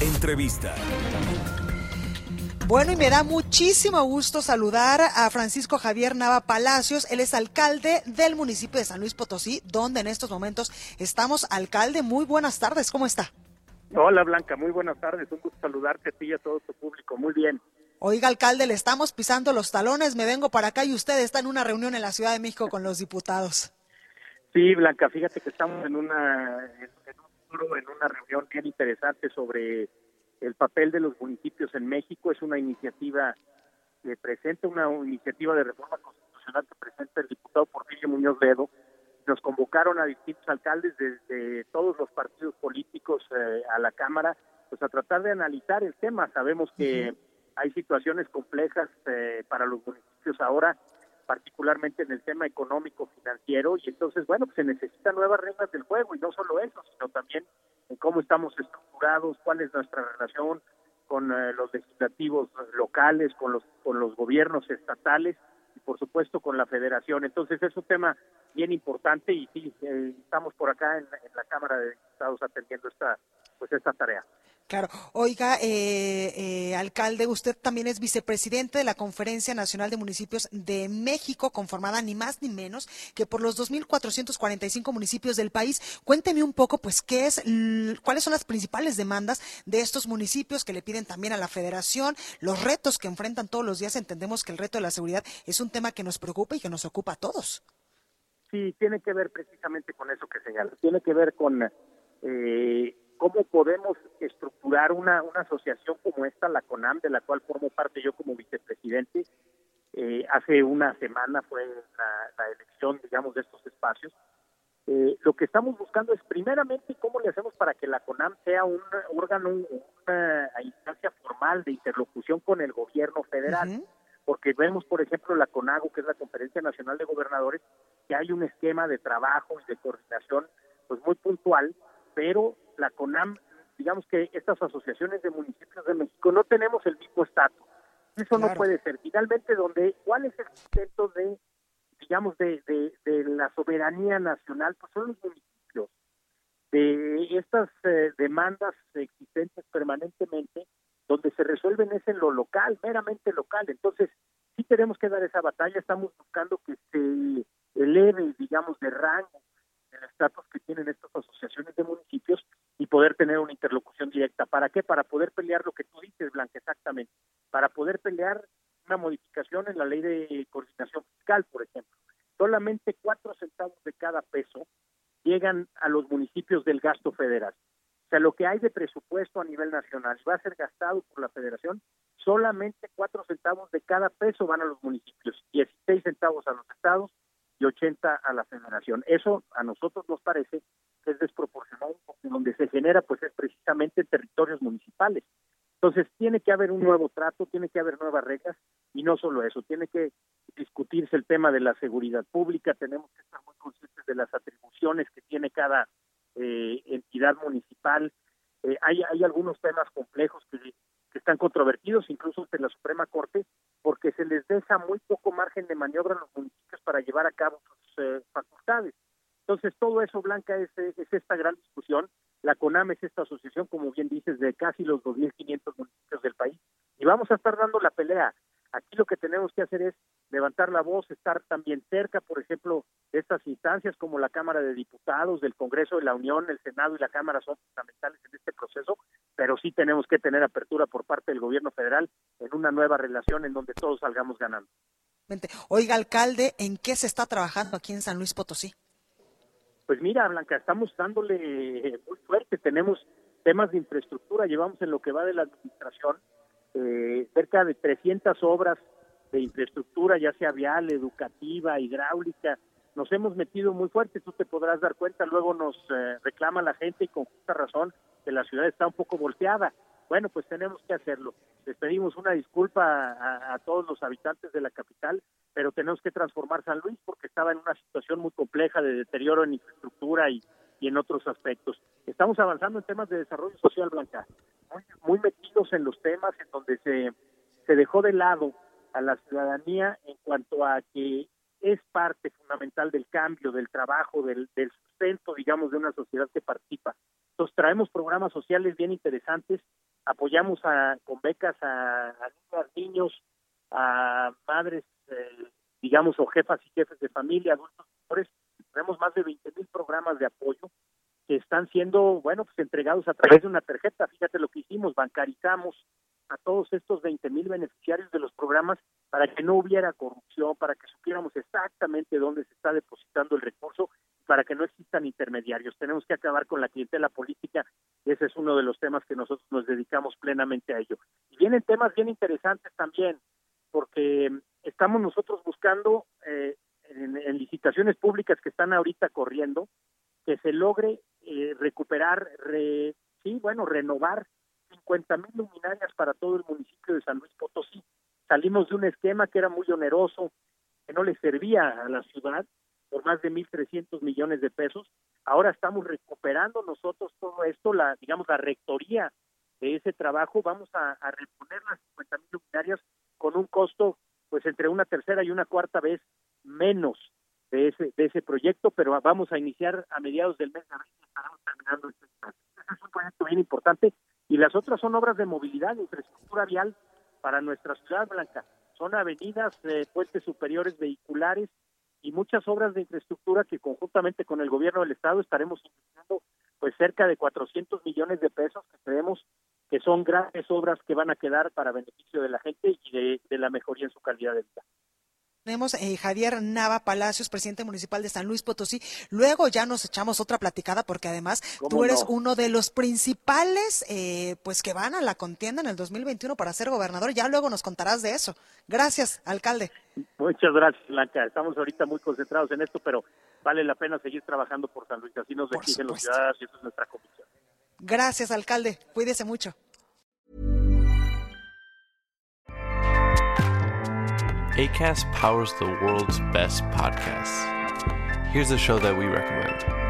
Entrevista. Bueno, y me da muchísimo gusto saludar a Francisco Javier Nava Palacios. Él es alcalde del municipio de San Luis Potosí, donde en estos momentos estamos. Alcalde, muy buenas tardes, ¿cómo está? Hola Blanca, muy buenas tardes. Un gusto saludarte a ti y a todo tu público. Muy bien. Oiga, alcalde, le estamos pisando los talones. Me vengo para acá y usted está en una reunión en la Ciudad de México con los diputados. Sí, Blanca, fíjate que estamos en una en, en un en una reunión bien interesante sobre el papel de los municipios en México. Es una iniciativa que presenta una iniciativa de reforma constitucional que presenta el diputado Porfirio Muñoz Ledo. Nos convocaron a distintos alcaldes desde todos los partidos políticos eh, a la Cámara, pues a tratar de analizar el tema. Sabemos que hay situaciones complejas eh, para los municipios ahora, particularmente en el tema económico financiero, y entonces, bueno, pues se necesitan nuevas reglas del juego, y no solo eso, sino también en cómo estamos estructurados, cuál es nuestra relación con eh, los legislativos locales, con los, con los gobiernos estatales y por supuesto con la federación. Entonces es un tema bien importante y sí, eh, estamos por acá en, en la Cámara de Diputados atendiendo esta, pues esta tarea. Claro. Oiga, eh, eh, alcalde, usted también es vicepresidente de la Conferencia Nacional de Municipios de México, conformada ni más ni menos que por los 2.445 municipios del país. Cuénteme un poco, pues, qué es, cuáles son las principales demandas de estos municipios que le piden también a la Federación, los retos que enfrentan todos los días. Entendemos que el reto de la seguridad es un tema que nos preocupa y que nos ocupa a todos. Sí, tiene que ver precisamente con eso que señalas. Tiene que ver con eh, cómo podemos estructurar una, una asociación como esta, la CONAM, de la cual formo parte yo como vicepresidente. Eh, hace una semana fue la, la elección, digamos, de estos espacios. Eh, lo que estamos buscando es primeramente cómo le hacemos para que la CONAM sea un órgano, una instancia formal de interlocución con el gobierno federal porque vemos, por ejemplo, la CONAGO, que es la Conferencia Nacional de Gobernadores, que hay un esquema de trabajo y de coordinación pues muy puntual, pero la CONAM, digamos que estas asociaciones de municipios de México no tenemos el mismo estatus. Eso no puede ser. Finalmente, donde ¿cuál es el sustento de, digamos, de, de, de la soberanía nacional? Pues son los municipios. De estas eh, demandas existentes permanentemente, donde se resuelven es en lo local, meramente local. Entonces, sí tenemos que dar esa batalla, estamos buscando que se eleve, digamos, de rango el estatus que tienen estas asociaciones de municipios poder tener una interlocución directa. ¿Para qué? Para poder pelear lo que tú dices, Blanca, exactamente. Para poder pelear una modificación en la ley de coordinación fiscal, por ejemplo. Solamente cuatro centavos de cada peso llegan a los municipios del gasto federal. O sea, lo que hay de presupuesto a nivel nacional va a ser gastado por la federación, solamente cuatro centavos de cada peso van a los municipios, 16 centavos a los estados y 80 a la federación. Eso a nosotros nos parece es desproporcionado porque donde se genera pues es precisamente en territorios municipales. Entonces tiene que haber un nuevo trato, tiene que haber nuevas reglas y no solo eso, tiene que discutirse el tema de la seguridad pública, tenemos que estar muy conscientes de las atribuciones que tiene cada eh, entidad municipal. Eh, hay, hay algunos temas complejos que, que están controvertidos, incluso ante la Suprema Corte, porque se les deja muy poco margen de maniobra a los municipios para llevar a cabo sus eh, facultades. Entonces, todo eso, Blanca, es, es esta gran discusión. La CONAM es esta asociación, como bien dices, de casi los 2.500 municipios del país. Y vamos a estar dando la pelea. Aquí lo que tenemos que hacer es levantar la voz, estar también cerca, por ejemplo, de estas instancias como la Cámara de Diputados, del Congreso de la Unión, el Senado y la Cámara son fundamentales en este proceso, pero sí tenemos que tener apertura por parte del gobierno federal en una nueva relación en donde todos salgamos ganando. Oiga, alcalde, ¿en qué se está trabajando aquí en San Luis Potosí? Pues mira, Blanca, estamos dándole muy fuerte. Tenemos temas de infraestructura. Llevamos en lo que va de la administración eh, cerca de 300 obras de infraestructura, ya sea vial, educativa, hidráulica. nos hemos metido muy fuerte, tú te podrás dar cuenta, luego nos eh, reclama la gente y con justa razón que la ciudad está un poco volteada. Bueno, pues tenemos que hacerlo. Les pedimos una disculpa a, todos los habitantes de la capital, pero tenemos que transformar San Luis porque estaba en una situación muy compleja de deterioro en infraestructura y, en otros aspectos. Estamos avanzando en temas de desarrollo social, Blanca, muy, metidos en los temas en donde se, se dejó de lado a la ciudadanía en cuanto a que es parte fundamental del cambio, del trabajo, del, del sustento, digamos, de una sociedad que participa. Entonces traemos programas sociales bien interesantes, apoyamos a, con becas a, a niños, a madres, digamos, o jefas y jefes de familia, adultos mayores. Tenemos más de 20 mil programas de apoyo que están siendo, bueno, pues entregados a través de una tarjeta. Fíjate lo que hicimos, bancarizamos a todos estos 20 mil beneficiarios de los programas para que no hubiera corrupción, para que supiéramos exactamente dónde se está depositando el recurso, para que no existan intermediarios. Tenemos que acabar con la clientela política y ese es uno de los temas que nosotros nos dedicamos plenamente a ello. Y vienen temas bien interesantes también, porque estamos nosotros buscando eh, en, licitaciones públicas que están ahorita corriendo, que se logre eh, recuperar, sí, bueno, renovar 50 mil luminarias para todo el municipio de San Luis Potosí. Salimos de un esquema que era muy oneroso, que no le servía a la ciudad por más de 1.300 millones de pesos. Ahora estamos recuperando nosotros todo esto, la digamos la rectoría de ese trabajo. Vamos a, reponer las 50 mil luminarias con un costo pues entre una tercera y una cuarta vez menos de ese de ese proyecto, pero vamos a iniciar a mediados del mes de abril estaremos terminando este es un proyecto bien importante y las otras son obras de movilidad, infraestructura vial para nuestra ciudad blanca. Son avenidas, eh, puentes superiores vehiculares y muchas obras de infraestructura que conjuntamente con el gobierno del estado estaremos pues cerca de 400 millones de pesos que creemos que son grandes obras que van a quedar para beneficio de la gente y de la mejoría en su calidad de vida. Tenemos eh, Javier Nava Palacios, presidente municipal de San Luis Potosí. Luego ya nos echamos otra platicada porque además tú eres uno de los principales eh, pues que van a la contienda en el 2021 para ser gobernador. Ya luego nos contarás de eso. Gracias, alcalde. Muchas gracias, Blanca. Estamos ahorita muy concentrados en esto, pero vale la pena seguir trabajando por San Luis. Así nos exigen los ciudadanos y eso es nuestra comisión. Gracias, alcalde. Cuídese mucho. ACAST powers the world's best podcasts. Here's a show that we recommend.